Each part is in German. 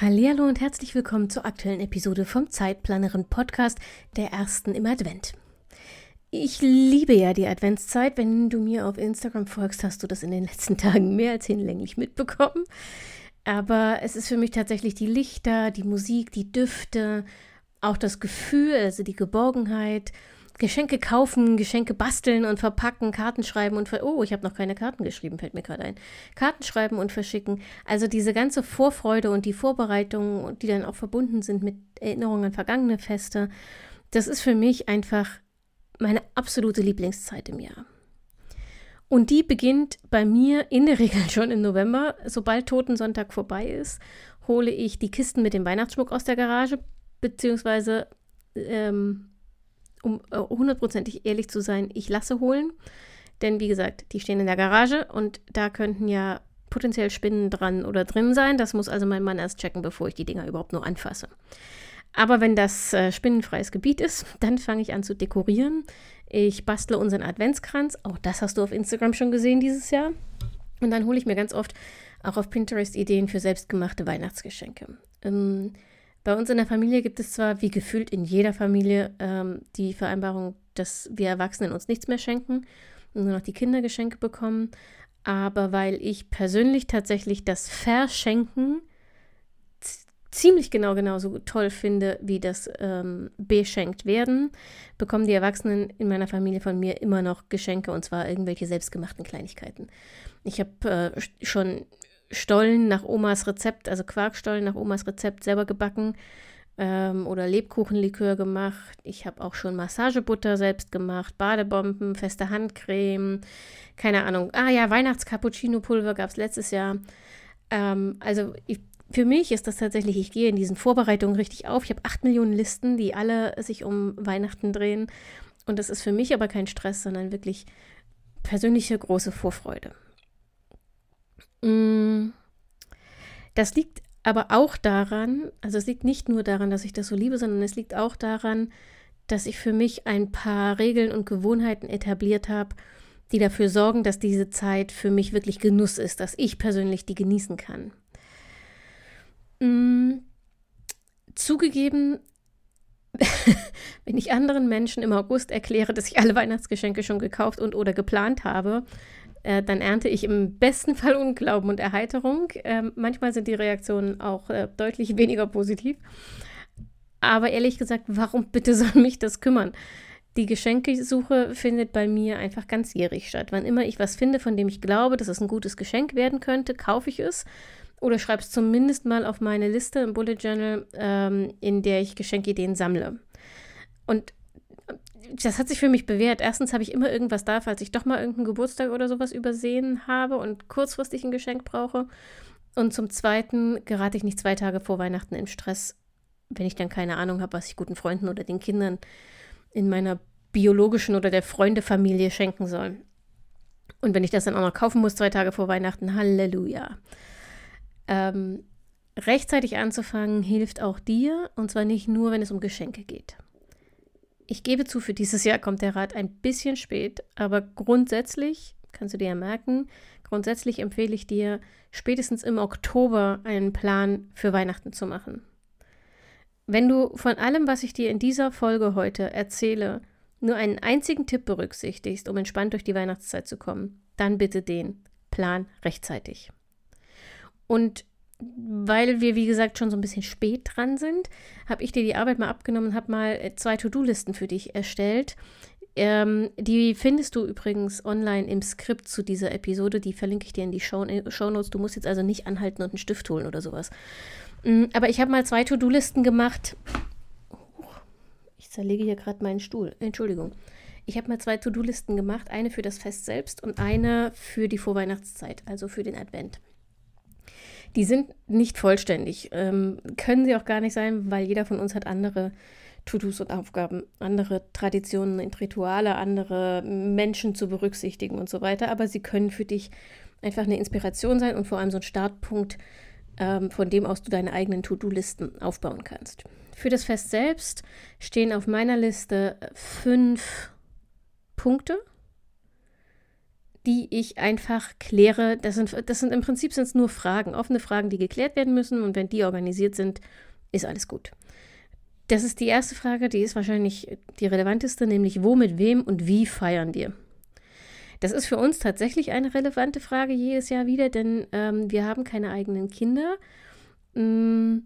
Hallo und herzlich willkommen zur aktuellen Episode vom Zeitplanerin Podcast, der ersten im Advent. Ich liebe ja die Adventszeit. Wenn du mir auf Instagram folgst, hast du das in den letzten Tagen mehr als hinlänglich mitbekommen. Aber es ist für mich tatsächlich die Lichter, die Musik, die Düfte, auch das Gefühl, also die Geborgenheit Geschenke kaufen, Geschenke basteln und verpacken, Karten schreiben und ver oh, ich habe noch keine Karten geschrieben, fällt mir gerade ein. Karten schreiben und verschicken. Also diese ganze Vorfreude und die Vorbereitungen, die dann auch verbunden sind mit Erinnerungen an vergangene Feste, das ist für mich einfach meine absolute Lieblingszeit im Jahr. Und die beginnt bei mir in der Regel schon im November. Sobald Totensonntag vorbei ist, hole ich die Kisten mit dem Weihnachtsschmuck aus der Garage, beziehungsweise ähm, um äh, hundertprozentig ehrlich zu sein, ich lasse holen. Denn wie gesagt, die stehen in der Garage und da könnten ja potenziell Spinnen dran oder drin sein. Das muss also mein Mann erst checken, bevor ich die Dinger überhaupt nur anfasse. Aber wenn das äh, spinnenfreies Gebiet ist, dann fange ich an zu dekorieren. Ich bastle unseren Adventskranz. Auch das hast du auf Instagram schon gesehen dieses Jahr. Und dann hole ich mir ganz oft auch auf Pinterest Ideen für selbstgemachte Weihnachtsgeschenke. Ähm, bei uns in der Familie gibt es zwar, wie gefühlt in jeder Familie, ähm, die Vereinbarung, dass wir Erwachsenen uns nichts mehr schenken und nur noch die Kinder Geschenke bekommen. Aber weil ich persönlich tatsächlich das Verschenken ziemlich genau genauso toll finde, wie das ähm, beschenkt werden, bekommen die Erwachsenen in meiner Familie von mir immer noch Geschenke und zwar irgendwelche selbstgemachten Kleinigkeiten. Ich habe äh, schon Stollen nach Omas Rezept, also Quarkstollen nach Omas Rezept selber gebacken ähm, oder Lebkuchenlikör gemacht. Ich habe auch schon Massagebutter selbst gemacht, Badebomben, feste Handcreme, keine Ahnung. Ah ja, Weihnachts-Cappuccino-Pulver gab es letztes Jahr. Ähm, also ich, für mich ist das tatsächlich, ich gehe in diesen Vorbereitungen richtig auf. Ich habe acht Millionen Listen, die alle sich um Weihnachten drehen. Und das ist für mich aber kein Stress, sondern wirklich persönliche große Vorfreude. Mm. Das liegt aber auch daran, also es liegt nicht nur daran, dass ich das so liebe, sondern es liegt auch daran, dass ich für mich ein paar Regeln und Gewohnheiten etabliert habe, die dafür sorgen, dass diese Zeit für mich wirklich Genuss ist, dass ich persönlich die genießen kann. Mm, zugegeben, wenn ich anderen Menschen im August erkläre, dass ich alle Weihnachtsgeschenke schon gekauft und oder geplant habe, äh, dann ernte ich im besten Fall Unglauben und Erheiterung. Ähm, manchmal sind die Reaktionen auch äh, deutlich weniger positiv. Aber ehrlich gesagt, warum bitte soll mich das kümmern? Die Geschenkesuche findet bei mir einfach ganzjährig statt. Wann immer ich was finde, von dem ich glaube, dass es ein gutes Geschenk werden könnte, kaufe ich es oder schreibe es zumindest mal auf meine Liste im Bullet Journal, ähm, in der ich Geschenkideen sammle. Und das hat sich für mich bewährt. Erstens habe ich immer irgendwas da, falls ich doch mal irgendeinen Geburtstag oder sowas übersehen habe und kurzfristig ein Geschenk brauche. Und zum Zweiten gerate ich nicht zwei Tage vor Weihnachten in Stress, wenn ich dann keine Ahnung habe, was ich guten Freunden oder den Kindern in meiner biologischen oder der Freundefamilie schenken soll. Und wenn ich das dann auch noch kaufen muss, zwei Tage vor Weihnachten, Halleluja. Ähm, rechtzeitig anzufangen hilft auch dir, und zwar nicht nur, wenn es um Geschenke geht. Ich gebe zu, für dieses Jahr kommt der Rat ein bisschen spät, aber grundsätzlich, kannst du dir ja merken, grundsätzlich empfehle ich dir, spätestens im Oktober einen Plan für Weihnachten zu machen. Wenn du von allem, was ich dir in dieser Folge heute erzähle, nur einen einzigen Tipp berücksichtigst, um entspannt durch die Weihnachtszeit zu kommen, dann bitte den Plan rechtzeitig. Und weil wir, wie gesagt, schon so ein bisschen spät dran sind, habe ich dir die Arbeit mal abgenommen und habe mal äh, zwei To-Do-Listen für dich erstellt. Ähm, die findest du übrigens online im Skript zu dieser Episode. Die verlinke ich dir in die Show, äh, Show Notes. Du musst jetzt also nicht anhalten und einen Stift holen oder sowas. Mm, aber ich habe mal zwei To-Do-Listen gemacht. Ich zerlege hier gerade meinen Stuhl. Entschuldigung. Ich habe mal zwei To-Do-Listen gemacht. Eine für das Fest selbst und eine für die Vorweihnachtszeit, also für den Advent. Die sind nicht vollständig, ähm, können sie auch gar nicht sein, weil jeder von uns hat andere To-Dos und Aufgaben, andere Traditionen und Rituale, andere Menschen zu berücksichtigen und so weiter. Aber sie können für dich einfach eine Inspiration sein und vor allem so ein Startpunkt, ähm, von dem aus du deine eigenen To-Do-Listen aufbauen kannst. Für das Fest selbst stehen auf meiner Liste fünf Punkte, die ich einfach kläre. Das sind, das sind im Prinzip sind nur Fragen, offene Fragen, die geklärt werden müssen. Und wenn die organisiert sind, ist alles gut. Das ist die erste Frage, die ist wahrscheinlich die relevanteste, nämlich wo, mit wem und wie feiern wir? Das ist für uns tatsächlich eine relevante Frage jedes Jahr wieder, denn ähm, wir haben keine eigenen Kinder, mh, mm,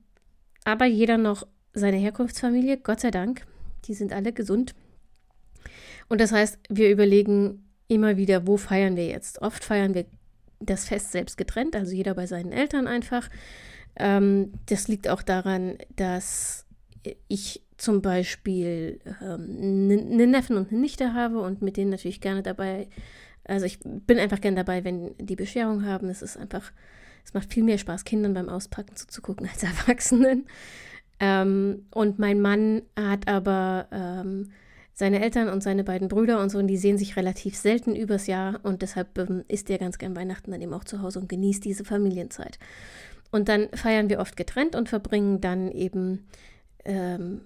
aber jeder noch seine Herkunftsfamilie, Gott sei Dank. Die sind alle gesund. Und das heißt, wir überlegen immer wieder, wo feiern wir jetzt? Oft feiern wir das Fest selbst getrennt, also jeder bei seinen Eltern einfach. Ähm, das liegt auch daran, dass ich zum Beispiel ähm, einen Neffen und eine Nichte habe und mit denen natürlich gerne dabei, also ich bin einfach gerne dabei, wenn die Bescherung haben. Es ist einfach, es macht viel mehr Spaß, Kindern beim Auspacken zuzugucken als Erwachsenen. Ähm, und mein Mann hat aber ähm, seine Eltern und seine beiden Brüder und so, und die sehen sich relativ selten übers Jahr und deshalb ähm, ist er ganz gern Weihnachten dann eben auch zu Hause und genießt diese Familienzeit. Und dann feiern wir oft getrennt und verbringen dann eben ähm,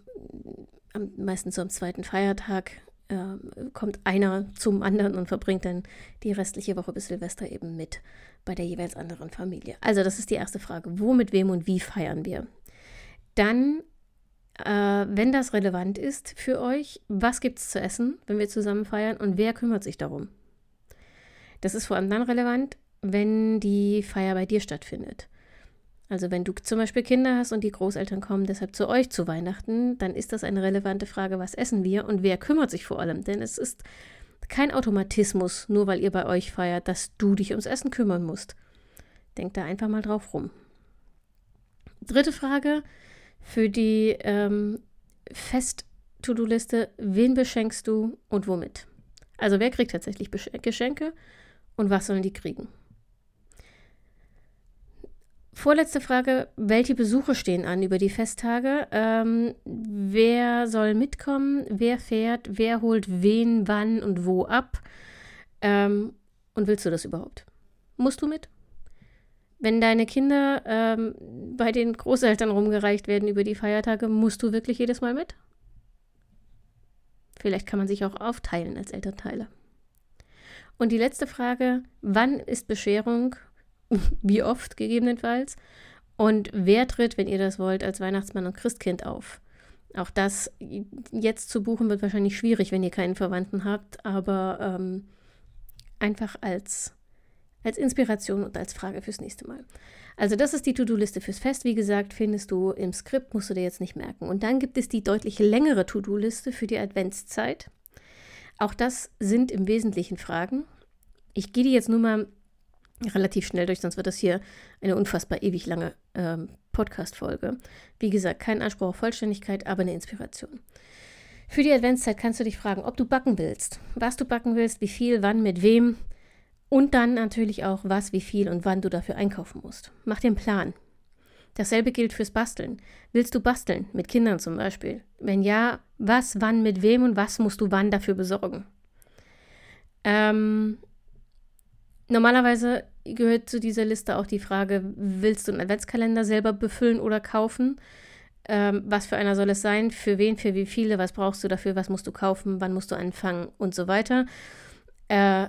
meistens so am zweiten Feiertag äh, kommt einer zum anderen und verbringt dann die restliche Woche bis Silvester eben mit bei der jeweils anderen Familie. Also das ist die erste Frage. Wo, mit wem und wie feiern wir? Dann, wenn das relevant ist für euch, was gibt es zu essen, wenn wir zusammen feiern und wer kümmert sich darum? Das ist vor allem dann relevant, wenn die Feier bei dir stattfindet. Also wenn du zum Beispiel Kinder hast und die Großeltern kommen deshalb zu euch zu Weihnachten, dann ist das eine relevante Frage, was essen wir und wer kümmert sich vor allem. Denn es ist kein Automatismus, nur weil ihr bei euch feiert, dass du dich ums Essen kümmern musst. Denk da einfach mal drauf rum. Dritte Frage, für die ähm, Fest-To-Do-Liste, wen beschenkst du und womit? Also wer kriegt tatsächlich Geschenke und was sollen die kriegen? Vorletzte Frage, welche Besuche stehen an über die Festtage? Ähm, wer soll mitkommen? Wer fährt? Wer holt wen, wann und wo ab? Ähm, und willst du das überhaupt? Musst du mit? Wenn deine Kinder ähm, bei den Großeltern rumgereicht werden über die Feiertage, musst du wirklich jedes Mal mit? Vielleicht kann man sich auch aufteilen als Elternteile. Und die letzte Frage, wann ist Bescherung? Wie oft gegebenenfalls? Und wer tritt, wenn ihr das wollt, als Weihnachtsmann und Christkind auf? Auch das jetzt zu buchen wird wahrscheinlich schwierig, wenn ihr keinen Verwandten habt, aber ähm, einfach als als Inspiration und als Frage fürs nächste Mal. Also das ist die To-Do-Liste fürs Fest. Wie gesagt, findest du im Skript, musst du dir jetzt nicht merken. Und dann gibt es die deutlich längere To-Do-Liste für die Adventszeit. Auch das sind im Wesentlichen Fragen. Ich gehe die jetzt nur mal relativ schnell durch, sonst wird das hier eine unfassbar ewig lange ähm, Podcast-Folge. Wie gesagt, kein Anspruch auf Vollständigkeit, aber eine Inspiration. Für die Adventszeit kannst du dich fragen, ob du backen willst, was du backen willst, wie viel, wann, mit wem, und dann natürlich auch, was, wie viel und wann du dafür einkaufen musst. Mach dir einen Plan. Dasselbe gilt fürs Basteln. Willst du basteln? Mit Kindern zum Beispiel? Wenn ja, was, wann, mit wem und was musst du wann dafür besorgen? Ähm, normalerweise gehört zu dieser Liste auch die Frage, willst du einen Adventskalender selber befüllen oder kaufen? Ähm, was für einer soll es sein? Für wen? Für wie viele? Was brauchst du dafür? Was musst du kaufen? Wann musst du anfangen? Und so weiter. Äh,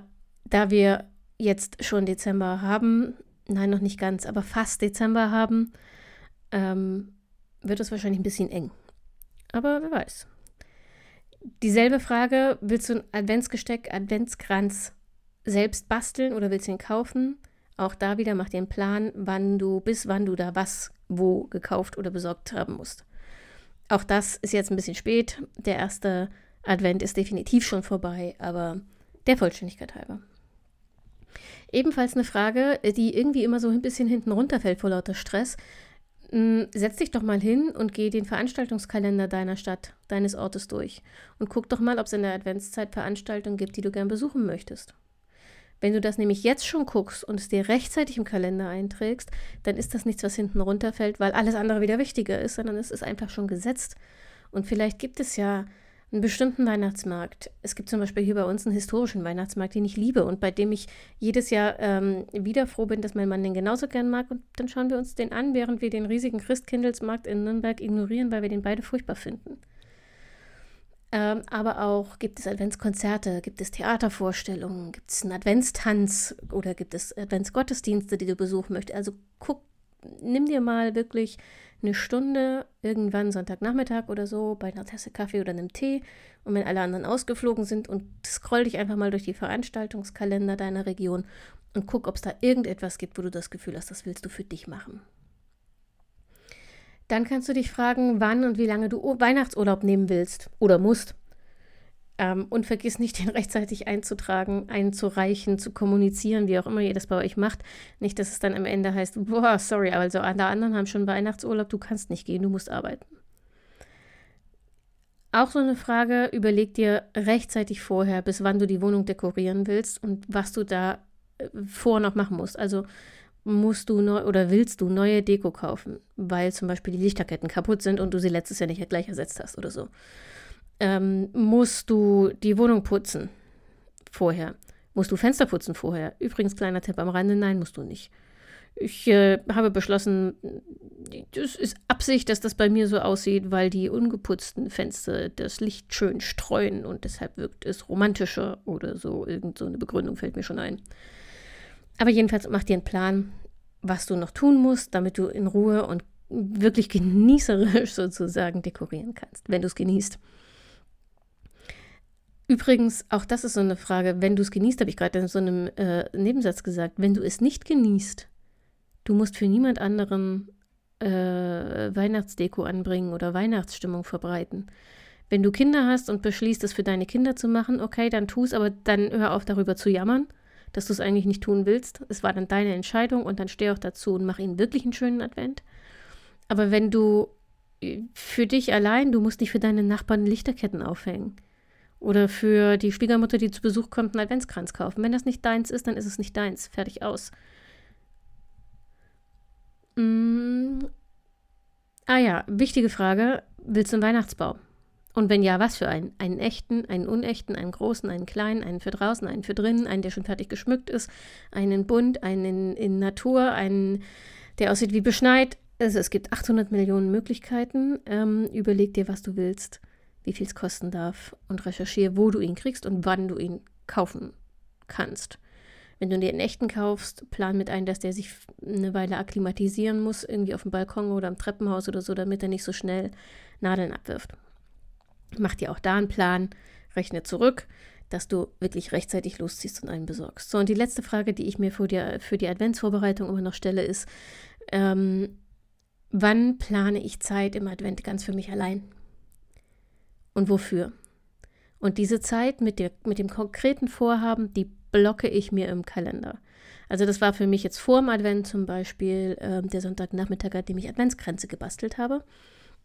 da wir jetzt schon Dezember haben, nein, noch nicht ganz, aber fast Dezember haben, ähm, wird es wahrscheinlich ein bisschen eng. Aber wer weiß. Dieselbe Frage, willst du ein Adventsgesteck, Adventskranz selbst basteln oder willst du ihn kaufen? Auch da wieder mach dir einen Plan, wann du, bis wann du da was wo gekauft oder besorgt haben musst. Auch das ist jetzt ein bisschen spät. Der erste Advent ist definitiv schon vorbei, aber der Vollständigkeit halber. Ebenfalls eine Frage, die irgendwie immer so ein bisschen hinten runterfällt vor lauter Stress. Hm, setz dich doch mal hin und geh den Veranstaltungskalender deiner Stadt, deines Ortes durch und guck doch mal, ob es in der Adventszeit Veranstaltungen gibt, die du gern besuchen möchtest. Wenn du das nämlich jetzt schon guckst und es dir rechtzeitig im Kalender einträgst, dann ist das nichts, was hinten runterfällt, weil alles andere wieder wichtiger ist, sondern es ist einfach schon gesetzt. Und vielleicht gibt es ja einen bestimmten Weihnachtsmarkt. Es gibt zum Beispiel hier bei uns einen historischen Weihnachtsmarkt, den ich liebe und bei dem ich jedes Jahr ähm, wieder froh bin, dass mein Mann den genauso gern mag. Und dann schauen wir uns den an, während wir den riesigen Christkindlesmarkt in Nürnberg ignorieren, weil wir den beide furchtbar finden. Ähm, aber auch gibt es Adventskonzerte, gibt es Theatervorstellungen, gibt es einen Adventstanz oder gibt es Adventsgottesdienste, die du besuchen möchtest. Also guck, nimm dir mal wirklich eine Stunde irgendwann Sonntagnachmittag oder so bei einer Tasse Kaffee oder einem Tee und wenn alle anderen ausgeflogen sind und scroll dich einfach mal durch die Veranstaltungskalender deiner Region und guck, ob es da irgendetwas gibt, wo du das Gefühl hast, das willst du für dich machen. Dann kannst du dich fragen, wann und wie lange du Weihnachtsurlaub nehmen willst oder musst. Ähm, und vergiss nicht, den rechtzeitig einzutragen, einzureichen, zu kommunizieren, wie auch immer ihr das bei euch macht. Nicht, dass es dann am Ende heißt, boah, sorry, also alle anderen haben schon Weihnachtsurlaub, du kannst nicht gehen, du musst arbeiten. Auch so eine Frage, überleg dir rechtzeitig vorher, bis wann du die Wohnung dekorieren willst und was du da äh, vor noch machen musst. Also musst du neu oder willst du neue Deko kaufen, weil zum Beispiel die Lichterketten kaputt sind und du sie letztes Jahr nicht gleich ersetzt hast oder so ähm, musst du die Wohnung putzen vorher. Musst du Fenster putzen vorher. Übrigens, kleiner Tipp am Rande, nein, musst du nicht. Ich äh, habe beschlossen, das ist Absicht, dass das bei mir so aussieht, weil die ungeputzten Fenster das Licht schön streuen und deshalb wirkt es romantischer oder so. Irgend so eine Begründung fällt mir schon ein. Aber jedenfalls mach dir einen Plan, was du noch tun musst, damit du in Ruhe und wirklich genießerisch sozusagen dekorieren kannst, wenn du es genießt. Übrigens, auch das ist so eine Frage, wenn du es genießt, habe ich gerade in so einem äh, Nebensatz gesagt, wenn du es nicht genießt, du musst für niemand anderen äh, Weihnachtsdeko anbringen oder Weihnachtsstimmung verbreiten. Wenn du Kinder hast und beschließt, es für deine Kinder zu machen, okay, dann tu es, aber dann hör auf darüber zu jammern, dass du es eigentlich nicht tun willst. Es war dann deine Entscheidung und dann steh auch dazu und mach ihnen wirklich einen schönen Advent. Aber wenn du äh, für dich allein, du musst nicht für deine Nachbarn Lichterketten aufhängen oder für die Schwiegermutter, die zu Besuch kommt, einen Adventskranz kaufen. Wenn das nicht deins ist, dann ist es nicht deins. Fertig aus. Mm. Ah ja, wichtige Frage. Willst du einen Weihnachtsbaum? Und wenn ja, was für einen? Einen echten, einen unechten, einen großen, einen kleinen, einen für draußen, einen für drinnen, einen, der schon fertig geschmückt ist, einen bunt, einen in, Natur, einen, der aussieht wie beschneit. Also es gibt 800 Millionen Möglichkeiten. Ähm, überleg dir, was du willst wie viel es kosten darf und recherchiere, wo du ihn kriegst und wann du ihn kaufen kannst. Wenn du dir einen echten kaufst, plan mit ein, dass der sich eine Weile akklimatisieren muss, irgendwie auf dem Balkon oder im Treppenhaus oder so, damit er nicht so schnell Nadeln abwirft. Mach dir auch da einen Plan, rechne zurück, dass du wirklich rechtzeitig losziehst und einen besorgst. So, und die letzte Frage, die ich mir für die, für die Adventsvorbereitung immer noch stelle, ist, ähm, wann plane ich Zeit im Advent ganz für mich allein? Und wofür. Und diese Zeit mit, der, mit dem konkreten Vorhaben, die blocke ich mir im Kalender. Also das war für mich jetzt vor dem Advent zum Beispiel äh, der Sonntagnachmittag, an dem ich Adventskränze gebastelt habe.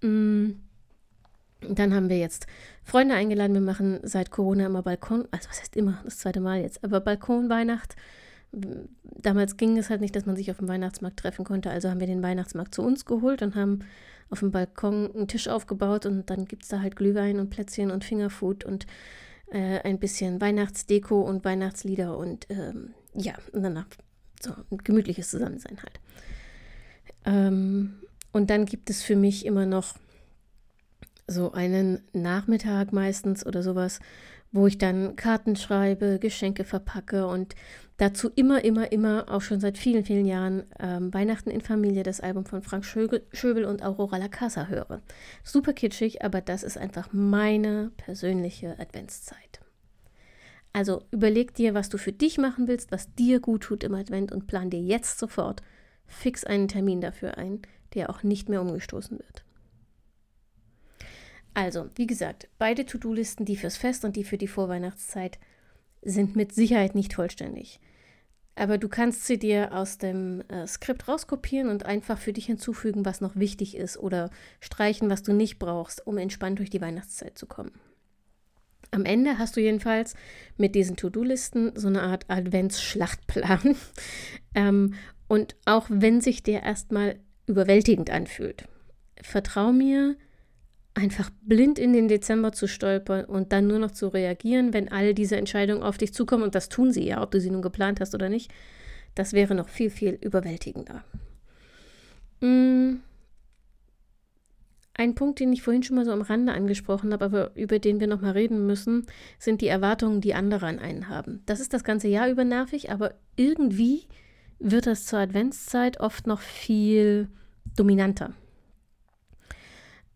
Mm. Dann haben wir jetzt Freunde eingeladen. Wir machen seit Corona immer Balkon, also was heißt immer, das zweite Mal jetzt, aber Balkonweihnacht. Damals ging es halt nicht, dass man sich auf dem Weihnachtsmarkt treffen konnte, also haben wir den Weihnachtsmarkt zu uns geholt und haben auf dem Balkon einen Tisch aufgebaut und dann gibt es da halt Glühwein und Plätzchen und Fingerfood und äh, ein bisschen Weihnachtsdeko und Weihnachtslieder und ähm, ja, und danach so ein gemütliches Zusammensein halt. Ähm, und dann gibt es für mich immer noch so einen Nachmittag meistens oder sowas, wo ich dann Karten schreibe, Geschenke verpacke und dazu immer, immer, immer, auch schon seit vielen, vielen Jahren, ähm, Weihnachten in Familie, das Album von Frank Schöbel und Aurora La Casa höre. Super kitschig, aber das ist einfach meine persönliche Adventszeit. Also überleg dir, was du für dich machen willst, was dir gut tut im Advent und plan dir jetzt sofort fix einen Termin dafür ein, der auch nicht mehr umgestoßen wird. Also, wie gesagt, beide To-Do-Listen, die fürs Fest und die für die Vorweihnachtszeit, sind mit Sicherheit nicht vollständig. Aber du kannst sie dir aus dem äh, Skript rauskopieren und einfach für dich hinzufügen, was noch wichtig ist oder streichen, was du nicht brauchst, um entspannt durch die Weihnachtszeit zu kommen. Am Ende hast du jedenfalls mit diesen To-Do-Listen so eine Art Adventsschlachtplan. ähm, und auch wenn sich der erstmal überwältigend anfühlt, vertrau mir, einfach blind in den Dezember zu stolpern und dann nur noch zu reagieren, wenn all diese Entscheidungen auf dich zukommen, und das tun sie ja, ob du sie nun geplant hast oder nicht, das wäre noch viel, viel überwältigender. Mm. Ein Punkt, den ich vorhin schon mal so am Rande angesprochen habe, aber über den wir nochmal reden müssen, sind die Erwartungen, die andere an einen haben. Das ist das ganze Jahr über nervig, aber irgendwie wird das zur Adventszeit oft noch viel dominanter.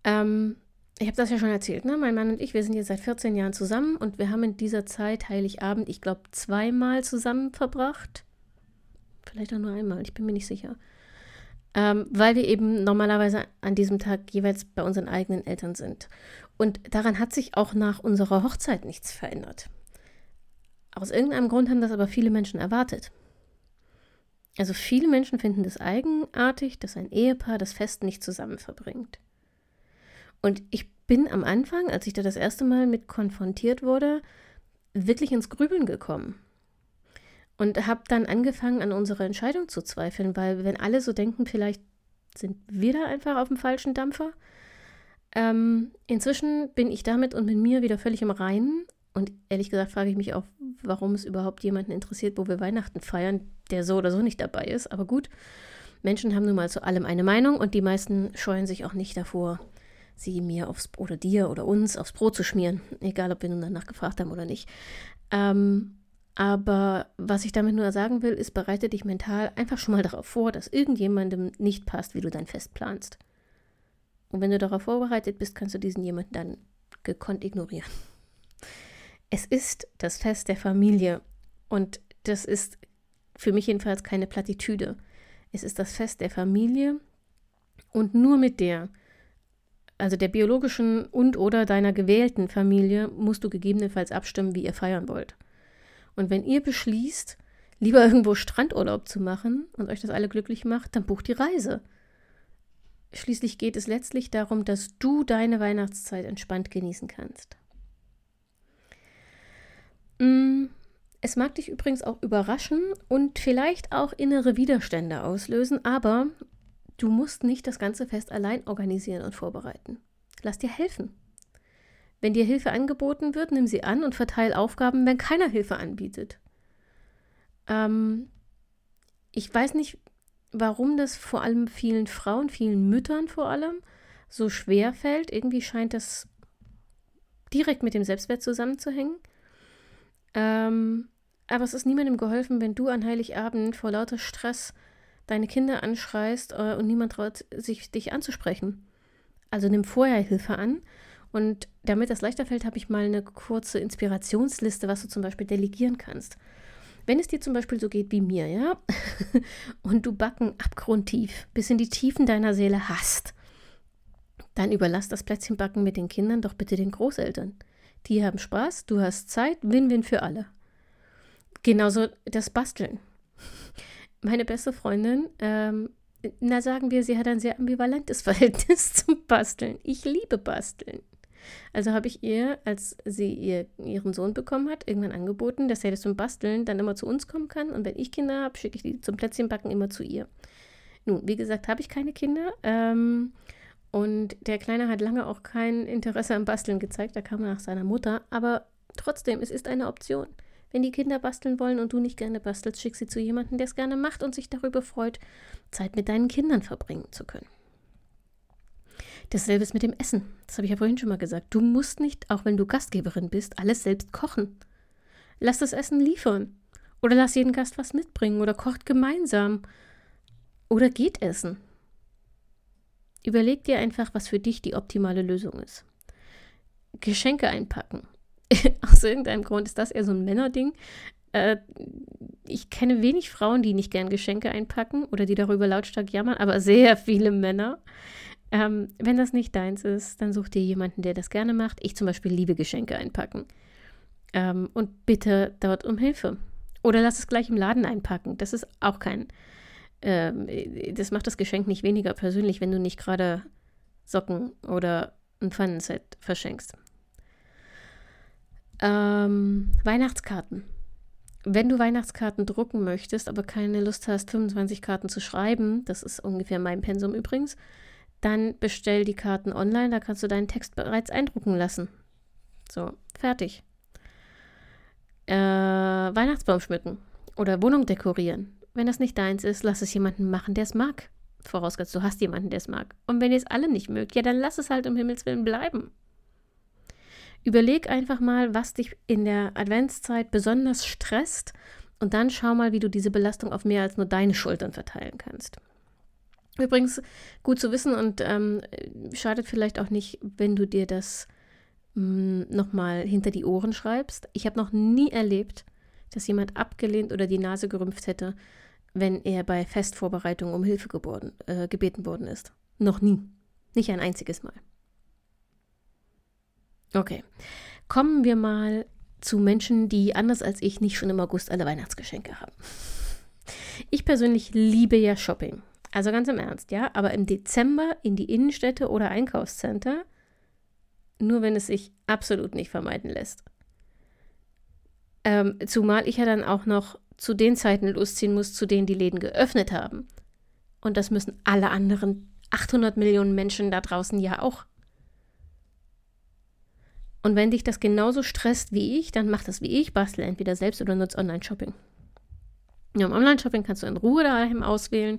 Ähm, ich habe das ja schon erzählt, ne? Mein Mann und ich, wir sind jetzt seit 14 Jahren zusammen und wir haben in dieser Zeit Heiligabend, ich glaube, zweimal zusammen verbracht. Vielleicht auch nur einmal, ich bin mir nicht sicher ähm, weil wir eben normalerweise an diesem Tag jeweils bei unseren eigenen Eltern sind. Und daran hat sich auch nach unserer Hochzeit nichts verändert. Aus irgendeinem Grund haben das aber viele Menschen erwartet. Also viele Menschen finden es eigenartig, dass ein Ehepaar das Fest nicht zusammen verbringt. Und ich bin am Anfang, als ich da das erste Mal mit konfrontiert wurde, wirklich ins Grübeln gekommen. Und habe dann angefangen, an unserer Entscheidung zu zweifeln, weil wenn alle so denken, vielleicht sind wir da einfach auf dem falschen Dampfer. Ähm, inzwischen bin ich damit und mit mir wieder völlig im Reinen. Und ehrlich gesagt frage ich mich auch, warum es überhaupt jemanden interessiert, wo wir Weihnachten feiern, der so oder so nicht dabei ist. Aber gut, Menschen haben nun mal zu allem eine Meinung und die meisten scheuen sich auch nicht davor, sie mir aufs oder dir oder uns aufs Brot zu schmieren, egal ob wir nun danach gefragt haben oder nicht. Ähm, aber was ich damit nur sagen will, ist, bereite dich mental einfach schon mal darauf vor, dass irgendjemandem nicht passt, wie du dein Fest planst. Und wenn du darauf vorbereitet bist, kannst du diesen jemanden dann gekonnt ignorieren. Es ist das Fest der Familie und das ist für mich jedenfalls keine Plattitüde. Es ist das Fest der Familie und nur mit der, also der biologischen und oder deiner gewählten Familie, musst du gegebenenfalls abstimmen, wie ihr feiern wollt. Und wenn ihr beschließt, lieber irgendwo Strandurlaub zu machen und euch das alle glücklich macht, dann bucht die Reise. Schließlich geht es letztlich darum, dass du deine Weihnachtszeit entspannt genießen kannst. Mm, es mag dich übrigens auch überraschen und vielleicht auch innere Widerstände auslösen, aber du musst nicht das ganze Fest allein organisieren und vorbereiten. Lass dir helfen. Wenn dir Hilfe angeboten wird, nimm sie an und verteile Aufgaben, wenn keiner Hilfe anbietet. Ähm, ich weiß nicht, warum das vor allem vielen Frauen, vielen Müttern vor allem so schwer fällt. Irgendwie scheint das direkt mit dem Selbstwert zusammenzuhängen. Ähm, aber es ist niemandem geholfen, wenn du an Heiligabend vor lauter Stress deine Kinder anschreist äh, und niemand traut sich, dich anzusprechen. Also nimm vorher Hilfe an und damit das leichter fällt, habe ich mal eine kurze Inspirationsliste, was du zum Beispiel delegieren kannst. Wenn es dir zum Beispiel so geht wie mir, ja, und du Backen abgrundtief bis in die Tiefen deiner Seele hast, dann überlass das Plätzchenbacken mit den Kindern doch bitte den Großeltern. Die haben Spaß, du hast Zeit, Win-Win für alle. Genauso das Basteln. Meine beste Freundin, ähm, na sagen wir, sie hat ein sehr ambivalentes Verhältnis zum Basteln. Ich liebe Basteln. Also habe ich ihr, als sie ihr, ihren Sohn bekommen hat, irgendwann angeboten, dass er das zum Basteln dann immer zu uns kommen kann. Und wenn ich Kinder habe, schicke ich die zum Plätzchenbacken immer zu ihr. Nun, wie gesagt, habe ich keine Kinder. Ähm, und der Kleine hat lange auch kein Interesse am Basteln gezeigt. Da kam er nach seiner Mutter. Aber trotzdem, es ist eine Option. Wenn die Kinder basteln wollen und du nicht gerne bastelst, schick sie zu jemandem, der es gerne macht und sich darüber freut, Zeit mit deinen Kindern verbringen zu können. Dasselbe ist mit dem Essen. Das habe ich ja vorhin schon mal gesagt. Du musst nicht, auch wenn du Gastgeberin bist, alles selbst kochen. Lass das Essen liefern. Oder lass jeden Gast was mitbringen oder kocht gemeinsam. Oder geht essen. Überleg dir einfach, was für dich die optimale Lösung ist. Geschenke einpacken. Aus irgendeinem Grund ist das eher so ein Männerding. Äh, ich kenne wenig Frauen, die nicht gern Geschenke einpacken oder die darüber lautstark jammern, aber sehr viele Männer. Ähm, wenn das nicht deins ist, dann such dir jemanden, der das gerne macht. Ich zum Beispiel liebe Geschenke einpacken. Ähm, und bitte dort um Hilfe. Oder lass es gleich im Laden einpacken. Das ist auch kein. Ähm, das macht das Geschenk nicht weniger persönlich, wenn du nicht gerade Socken oder ein Pfannenset verschenkst. Ähm, Weihnachtskarten. Wenn du Weihnachtskarten drucken möchtest, aber keine Lust hast, 25 Karten zu schreiben, das ist ungefähr mein Pensum übrigens, dann bestell die Karten online, da kannst du deinen Text bereits eindrucken lassen. So, fertig. Äh, Weihnachtsbaum schmücken oder Wohnung dekorieren. Wenn das nicht deins ist, lass es jemanden machen, der es mag. Vorausgesetzt, du hast jemanden, der es mag. Und wenn ihr es alle nicht mögt, ja, dann lass es halt um Himmels Willen bleiben. Überleg einfach mal, was dich in der Adventszeit besonders stresst und dann schau mal, wie du diese Belastung auf mehr als nur deine Schultern verteilen kannst. Übrigens gut zu wissen und ähm, schadet vielleicht auch nicht, wenn du dir das mm, nochmal hinter die Ohren schreibst. Ich habe noch nie erlebt, dass jemand abgelehnt oder die Nase gerümpft hätte, wenn er bei Festvorbereitungen um Hilfe geboren, äh, gebeten worden ist. Noch nie. Nicht ein einziges Mal. Okay. Kommen wir mal zu Menschen, die anders als ich nicht schon im August alle Weihnachtsgeschenke haben. Ich persönlich liebe ja Shopping. Also ganz im Ernst, ja. Aber im Dezember in die Innenstädte oder Einkaufscenter, nur wenn es sich absolut nicht vermeiden lässt. Ähm, zumal ich ja dann auch noch zu den Zeiten losziehen muss, zu denen die Läden geöffnet haben. Und das müssen alle anderen 800 Millionen Menschen da draußen ja auch. Und wenn dich das genauso stresst wie ich, dann mach das wie ich, bastel entweder selbst oder nutze Online-Shopping. Ja, im Online-Shopping kannst du in Ruhe daheim auswählen.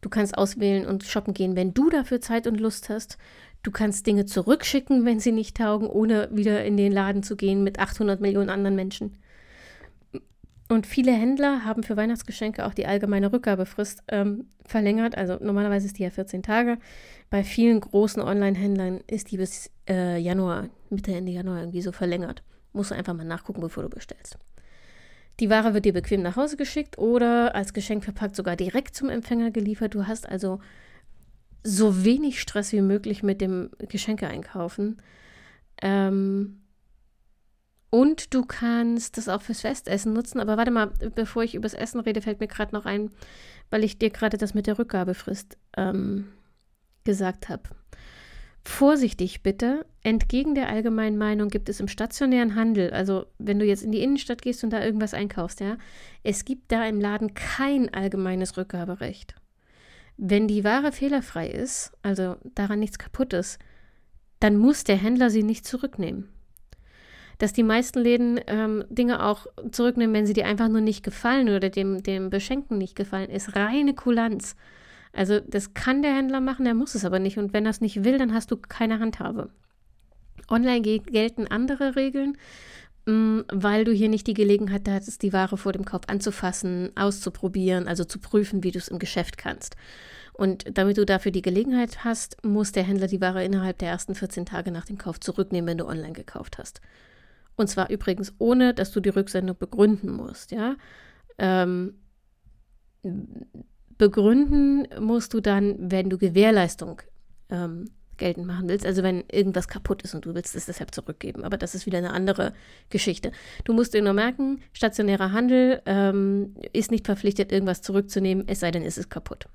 Du kannst auswählen und shoppen gehen, wenn du dafür Zeit und Lust hast. Du kannst Dinge zurückschicken, wenn sie nicht taugen, ohne wieder in den Laden zu gehen mit 800 Millionen anderen Menschen. Und viele Händler haben für Weihnachtsgeschenke auch die allgemeine Rückgabefrist ähm, verlängert. Also normalerweise ist die ja 14 Tage. Bei vielen großen Online-Händlern ist die bis äh, Januar, Mitte, Ende Januar irgendwie so verlängert. Musst du einfach mal nachgucken, bevor du bestellst. Die Ware wird dir bequem nach Hause geschickt oder als Geschenk verpackt sogar direkt zum Empfänger geliefert. Du hast also so wenig Stress wie möglich mit dem Geschenke einkaufen. Ähm, und du kannst das auch fürs Festessen nutzen. Aber warte mal, bevor ich übers Essen rede, fällt mir gerade noch ein, weil ich dir gerade das mit der Rückgabefrist ähm, gesagt habe. Vorsichtig bitte, entgegen der allgemeinen Meinung gibt es im stationären Handel, also wenn du jetzt in die Innenstadt gehst und da irgendwas einkaufst, ja, es gibt da im Laden kein allgemeines Rückgaberecht. Wenn die Ware fehlerfrei ist, also daran nichts kaputt ist, dann muss der Händler sie nicht zurücknehmen dass die meisten Läden ähm, Dinge auch zurücknehmen, wenn sie dir einfach nur nicht gefallen oder dem, dem Beschenken nicht gefallen, ist reine Kulanz. Also das kann der Händler machen, er muss es aber nicht. Und wenn er es nicht will, dann hast du keine Handhabe. Online gelten andere Regeln, mm, weil du hier nicht die Gelegenheit hattest, die Ware vor dem Kauf anzufassen, auszuprobieren, also zu prüfen, wie du es im Geschäft kannst. Und damit du dafür die Gelegenheit hast, muss der Händler die Ware innerhalb der ersten 14 Tage nach dem Kauf zurücknehmen, wenn du online gekauft hast. Und zwar übrigens ohne, dass du die Rücksendung begründen musst, ja. Ähm, begründen musst du dann, wenn du Gewährleistung ähm, geltend machen willst, also wenn irgendwas kaputt ist und du willst es deshalb zurückgeben. Aber das ist wieder eine andere Geschichte. Du musst dir nur merken, stationärer Handel ähm, ist nicht verpflichtet, irgendwas zurückzunehmen, es sei denn, es ist kaputt.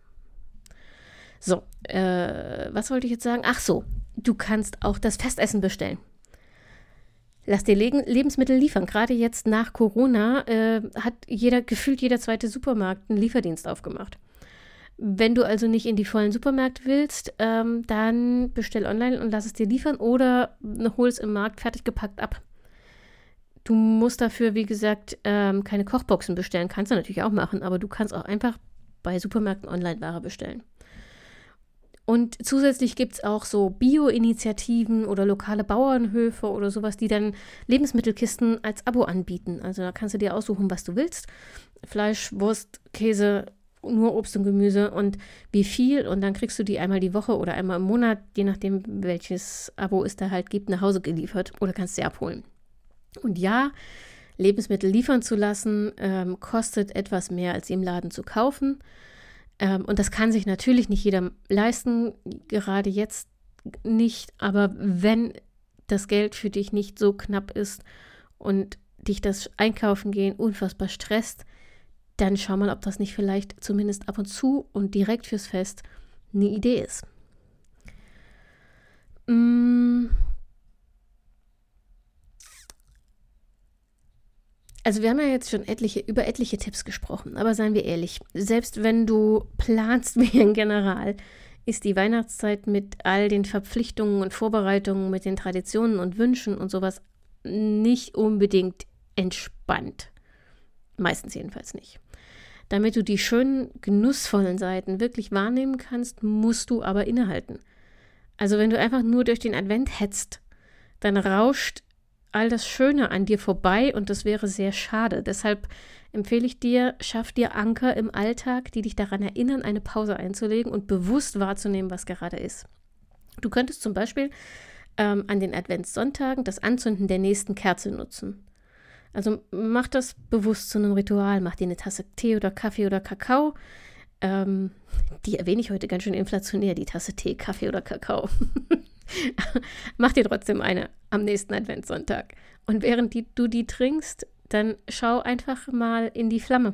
So, äh, was wollte ich jetzt sagen? Ach so, du kannst auch das Festessen bestellen. Lass dir Lebensmittel liefern. Gerade jetzt nach Corona äh, hat jeder, gefühlt jeder zweite Supermarkt einen Lieferdienst aufgemacht. Wenn du also nicht in die vollen Supermärkte willst, ähm, dann bestell online und lass es dir liefern oder hol es im Markt fertig gepackt ab. Du musst dafür, wie gesagt, ähm, keine Kochboxen bestellen. Kannst du natürlich auch machen, aber du kannst auch einfach bei Supermärkten Online-Ware bestellen. Und zusätzlich gibt es auch so Bio-Initiativen oder lokale Bauernhöfe oder sowas, die dann Lebensmittelkisten als Abo anbieten. Also da kannst du dir aussuchen, was du willst. Fleisch, Wurst, Käse, nur Obst und Gemüse und wie viel. Und dann kriegst du die einmal die Woche oder einmal im Monat, je nachdem, welches Abo es da halt gibt, nach Hause geliefert oder kannst sie abholen. Und ja, Lebensmittel liefern zu lassen, ähm, kostet etwas mehr, als sie im Laden zu kaufen. Ähm, und das kann sich natürlich nicht jeder leisten, gerade jetzt nicht. Aber wenn das Geld für dich nicht so knapp ist und dich das Einkaufen gehen unfassbar stresst, dann schau mal, ob das nicht vielleicht zumindest ab und zu und direkt fürs Fest eine Idee ist. Mm. Also wir haben ja jetzt schon etliche, über etliche Tipps gesprochen, aber seien wir ehrlich, selbst wenn du planst wie ein General, ist die Weihnachtszeit mit all den Verpflichtungen und Vorbereitungen, mit den Traditionen und Wünschen und sowas nicht unbedingt entspannt. Meistens jedenfalls nicht. Damit du die schönen, genussvollen Seiten wirklich wahrnehmen kannst, musst du aber innehalten. Also wenn du einfach nur durch den Advent hetzt, dann rauscht all das Schöne an dir vorbei und das wäre sehr schade. Deshalb empfehle ich dir, schaff dir Anker im Alltag, die dich daran erinnern, eine Pause einzulegen und bewusst wahrzunehmen, was gerade ist. Du könntest zum Beispiel ähm, an den Adventssonntagen das Anzünden der nächsten Kerze nutzen. Also mach das bewusst zu einem Ritual. Mach dir eine Tasse Tee oder Kaffee oder Kakao. Ähm, die erwähne ich heute ganz schön inflationär, die Tasse Tee, Kaffee oder Kakao. mach dir trotzdem eine am nächsten Adventssonntag. Und während die, du die trinkst, dann schau einfach mal in die Flamme.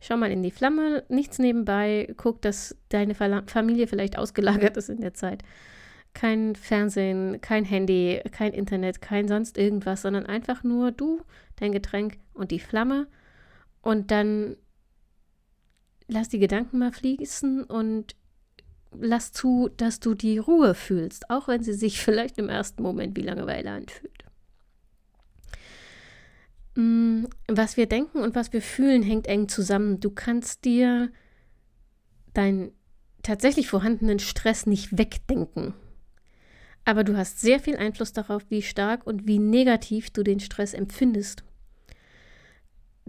Schau mal in die Flamme, nichts nebenbei, guck, dass deine Familie vielleicht ausgelagert ist in der Zeit kein Fernsehen, kein Handy, kein Internet, kein sonst irgendwas, sondern einfach nur du, dein Getränk und die Flamme. Und dann lass die Gedanken mal fließen und lass zu, dass du die Ruhe fühlst, auch wenn sie sich vielleicht im ersten Moment wie Langeweile anfühlt. Mm, was wir denken und was wir fühlen, hängt eng zusammen. Du kannst dir deinen tatsächlich vorhandenen Stress nicht wegdenken. Aber du hast sehr viel Einfluss darauf, wie stark und wie negativ du den Stress empfindest.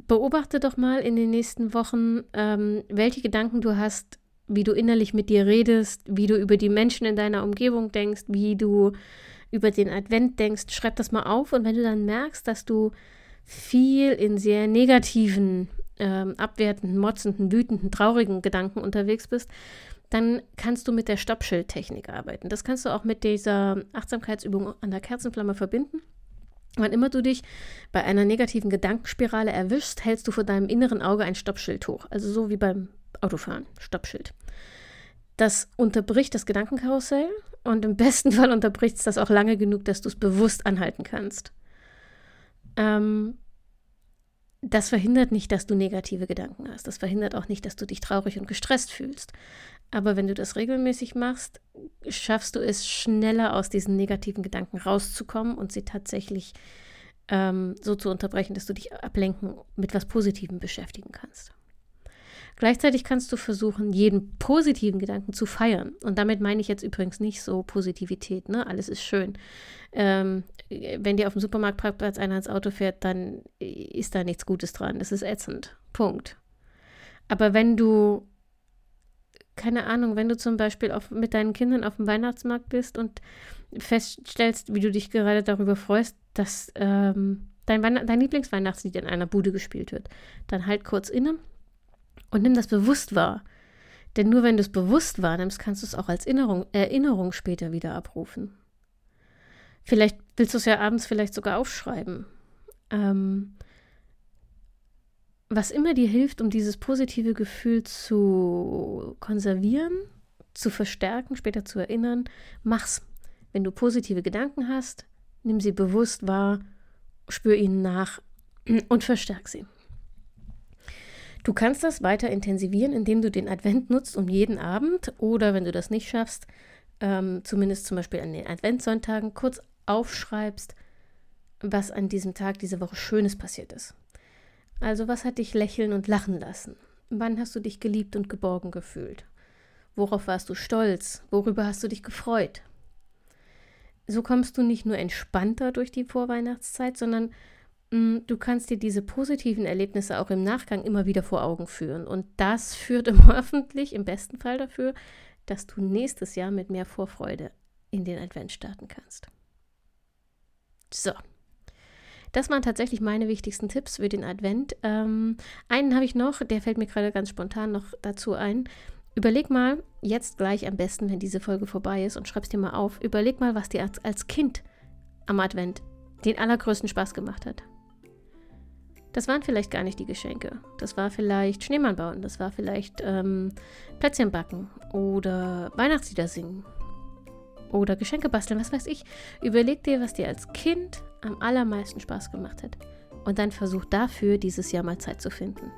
Beobachte doch mal in den nächsten Wochen, ähm, welche Gedanken du hast, wie du innerlich mit dir redest, wie du über die Menschen in deiner Umgebung denkst, wie du über den Advent denkst. Schreib das mal auf und wenn du dann merkst, dass du viel in sehr negativen, ähm, abwertenden, motzenden, wütenden, traurigen Gedanken unterwegs bist, dann kannst du mit der Stoppschildtechnik arbeiten. Das kannst du auch mit dieser Achtsamkeitsübung an der Kerzenflamme verbinden. Wann immer du dich bei einer negativen Gedankenspirale erwischst, hältst du vor deinem inneren Auge ein Stoppschild hoch. Also so wie beim Autofahren, Stoppschild. Das unterbricht das Gedankenkarussell und im besten Fall unterbricht es das auch lange genug, dass du es bewusst anhalten kannst. Ähm, das verhindert nicht, dass du negative Gedanken hast. Das verhindert auch nicht, dass du dich traurig und gestresst fühlst. Aber wenn du das regelmäßig machst, schaffst du es schneller aus diesen negativen Gedanken rauszukommen und sie tatsächlich ähm, so zu unterbrechen, dass du dich ablenken mit was Positivem beschäftigen kannst. Gleichzeitig kannst du versuchen, jeden positiven Gedanken zu feiern. Und damit meine ich jetzt übrigens nicht so Positivität, ne? Alles ist schön. Ähm, wenn dir auf dem Supermarktparkplatz einer ins Auto fährt, dann ist da nichts Gutes dran. Das ist ätzend. Punkt. Aber wenn du, keine Ahnung, wenn du zum Beispiel auf, mit deinen Kindern auf dem Weihnachtsmarkt bist und feststellst, wie du dich gerade darüber freust, dass ähm, dein, dein Lieblingsweihnachtslied in einer Bude gespielt wird, dann halt kurz inne und nimm das bewusst wahr. Denn nur wenn du es bewusst wahrnimmst, kannst du es auch als Erinnerung, Erinnerung später wieder abrufen. Vielleicht willst du es ja abends vielleicht sogar aufschreiben. Ähm, was immer dir hilft, um dieses positive Gefühl zu konservieren, zu verstärken, später zu erinnern, mach's. Wenn du positive Gedanken hast, nimm sie bewusst wahr, spür ihnen nach und verstärk sie. Du kannst das weiter intensivieren, indem du den Advent nutzt, um jeden Abend oder wenn du das nicht schaffst, ähm, zumindest zum Beispiel an den Adventssonntagen kurz aufschreibst, was an diesem Tag diese Woche Schönes passiert ist. Also was hat dich lächeln und lachen lassen? Wann hast du dich geliebt und geborgen gefühlt? Worauf warst du stolz? Worüber hast du dich gefreut? So kommst du nicht nur entspannter durch die Vorweihnachtszeit, sondern du kannst dir diese positiven Erlebnisse auch im Nachgang immer wieder vor Augen führen. Und das führt im hoffentlich im besten Fall dafür, dass du nächstes Jahr mit mehr Vorfreude in den Advent starten kannst. So. Das waren tatsächlich meine wichtigsten Tipps für den Advent. Ähm, einen habe ich noch, der fällt mir gerade ganz spontan noch dazu ein. Überleg mal, jetzt gleich am besten, wenn diese Folge vorbei ist und schreib's dir mal auf, überleg mal, was dir als, als Kind am Advent den allergrößten Spaß gemacht hat. Das waren vielleicht gar nicht die Geschenke. Das war vielleicht Schneemann bauen, das war vielleicht ähm, Plätzchen backen oder Weihnachtslieder singen oder Geschenke basteln, was weiß ich. Überleg dir, was dir als Kind am allermeisten Spaß gemacht hat. und dann versuch dafür dieses Jahr mal Zeit zu finden.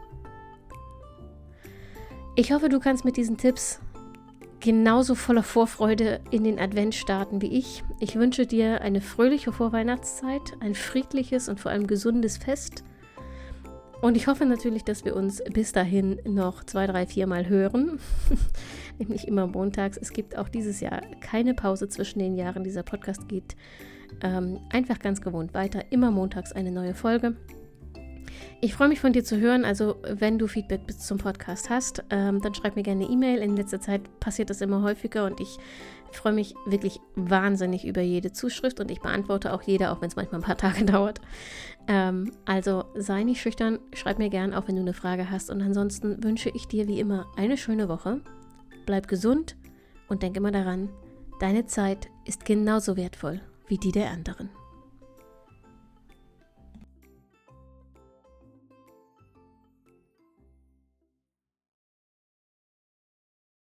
Ich hoffe, du kannst mit diesen Tipps genauso voller Vorfreude in den Advent starten wie ich. Ich wünsche dir eine fröhliche Vorweihnachtszeit, ein friedliches und vor allem gesundes Fest. Und ich hoffe natürlich, dass wir uns bis dahin noch zwei, drei, vier Mal hören. Nämlich immer montags. Es gibt auch dieses Jahr keine Pause zwischen den Jahren. Dieser Podcast geht ähm, einfach ganz gewohnt weiter. Immer montags eine neue Folge. Ich freue mich von dir zu hören. Also, wenn du Feedback bis zum Podcast hast, ähm, dann schreib mir gerne eine E-Mail. In letzter Zeit passiert das immer häufiger und ich freue mich wirklich wahnsinnig über jede Zuschrift und ich beantworte auch jede, auch wenn es manchmal ein paar Tage dauert. Ähm, also sei nicht schüchtern, schreib mir gerne, auch wenn du eine Frage hast. Und ansonsten wünsche ich dir wie immer eine schöne Woche. Bleib gesund und denk immer daran, deine Zeit ist genauso wertvoll wie die der anderen.